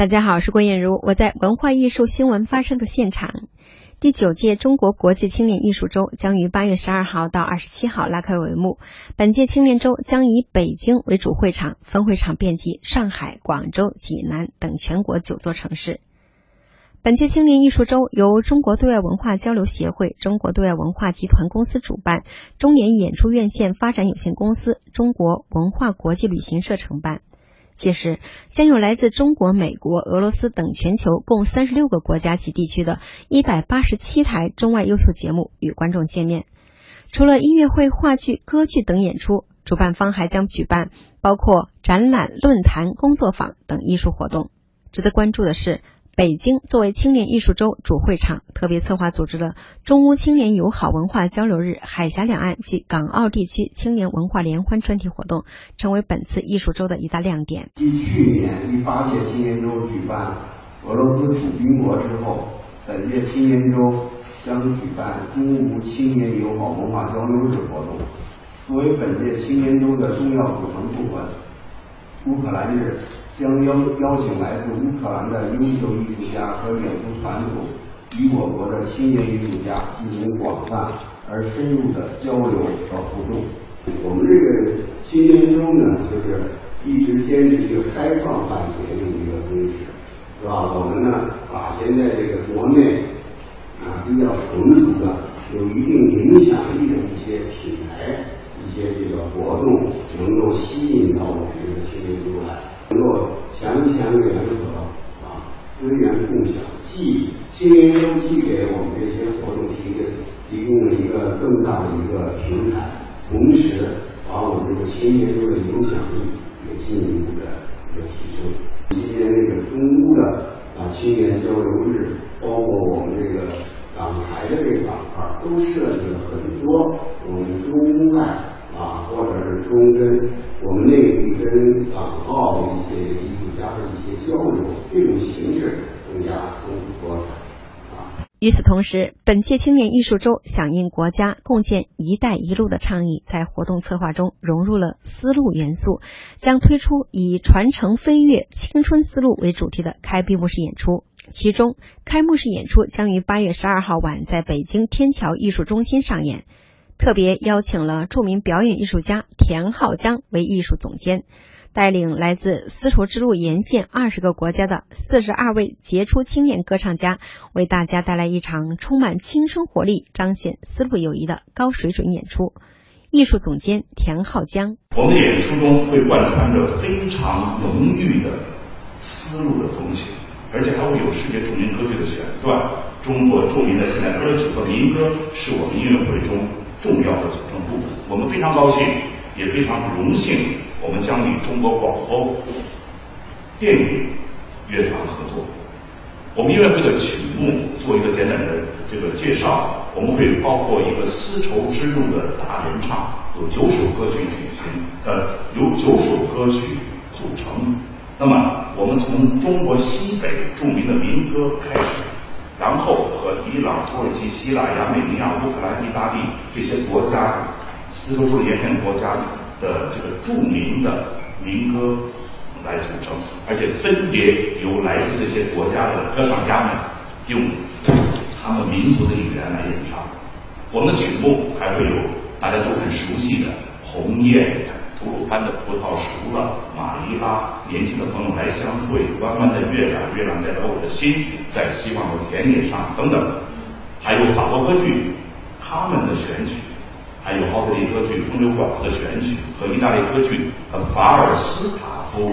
大家好，我是郭艳茹，我在文化艺术新闻发生的现场。第九届中国国际青年艺术周将于八月十二号到二十七号拉开帷幕。本届青年周将以北京为主会场，分会场遍及上海、广州、济南等全国九座城市。本届青年艺术周由中国对外文化交流协会、中国对外文化集团公司主办，中联演出院线发展有限公司、中国文化国际旅行社承办。届时将有来自中国、美国、俄罗斯等全球共三十六个国家及地区的一百八十七台中外优秀节目与观众见面。除了音乐会、话剧、歌剧等演出，主办方还将举办包括展览、论坛、工作坊等艺术活动。值得关注的是。北京作为青年艺术周主会场，特别策划组织了中乌青年友好文化交流日、海峡两岸及港澳地区青年文化联欢专题活动，成为本次艺术周的一大亮点。继去年第八届青年周举办俄罗斯主宾国之后，本届青年周将举办中乌青年友好文化交流日活动。作为本届青年周的重要组成部分，乌克兰日。将邀邀请来自乌克兰的优秀艺术家和演出团组，与我国的青年艺术家进行广泛而深入的交流和互动。我们这个青年周呢，就是一直坚持一个开放办学的一个宗旨，是吧？我们呢，把现在这个国内啊比较成熟的、有一定影响力的一些品牌、一些这个活动，能够吸引到我们这个青年周来。联合啊，资源共享，既青年周既给我们这些活动提供提供了一个更大的一个平台，同时把我们这个青年周的影响力也进一步的一个提升。今年这个中乌的啊青年交流日，包括我们这个港台的这个板块，都设计了很多我们中乌外。啊，或者是中跟我们内地跟港澳的一些艺术家的一些交流，这种形式更加丰富多彩。与此同时，本届青年艺术周响应国家共建“一带一路”的倡议，在活动策划中融入了丝路元素，将推出以“传承飞跃青春丝路”为主题的开闭幕式演出。其中，开幕式演出将于八月十二号晚在北京天桥艺术中心上演。特别邀请了著名表演艺术家田浩江为艺术总监，带领来自丝绸之路沿线二十个国家的四十二位杰出青年歌唱家，为大家带来一场充满青春活力、彰显丝路友谊的高水准演出。艺术总监田浩江，我们的演出中会贯穿着非常浓郁的丝路的东西，而且还会有世界著名歌剧的选段，中国著名的现代歌曲和民歌是我们音乐会中。重要的组成部分，我们非常高兴，也非常荣幸，我们将与中国广播电影乐团合作。我们音乐会的曲目做一个简单的这个介绍，我们会包括一个丝绸之路的大联唱，有九首歌曲举行，呃，由九首歌曲组成。那么，我们从中国西北著名的民歌开始。然后和伊朗、土耳其、希腊、亚美尼亚、乌克兰、意大利这些国家、丝绸之路沿线国家的这个著名的民歌来组成，而且分别由来自这些国家的歌唱家们用他们民族的语言来演唱。我们的曲目还会有大家都很熟悉的《鸿雁》。吐鲁番的葡萄熟了，马尼拉年轻的朋友来相会，弯弯的月亮，月亮代表我的心，在希望的田野上等等，还有法国歌剧他们的选曲，还有奥地利歌剧风流寡妇的选曲和意大利歌剧和法尔斯塔夫。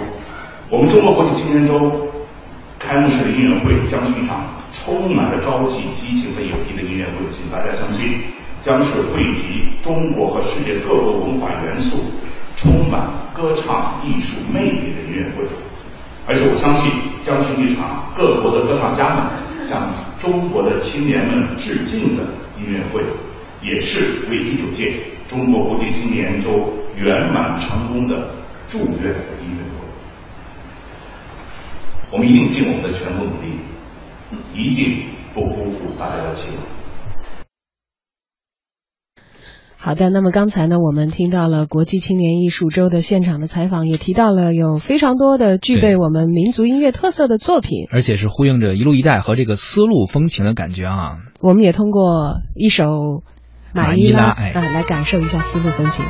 我们中国国际青年周开幕式的音乐会将是一场充满了朝气、激情和友谊的音乐会，请大家相信，将是汇集中国和世界各国文化元素。充满歌唱艺术魅力的音乐会，而且我相信将是一场各国的歌唱家们向中国的青年们致敬的音乐会，也是为第九届中国国际青年周圆满成功的祝愿音乐会。我们一定尽我们的全部努力，一定不辜负大家的期望。好的，那么刚才呢，我们听到了国际青年艺术周的现场的采访，也提到了有非常多的具备我们民族音乐特色的作品，而且是呼应着一路一带和这个丝路风情的感觉啊。我们也通过一首《马伊拉》哎来感受一下丝路风情。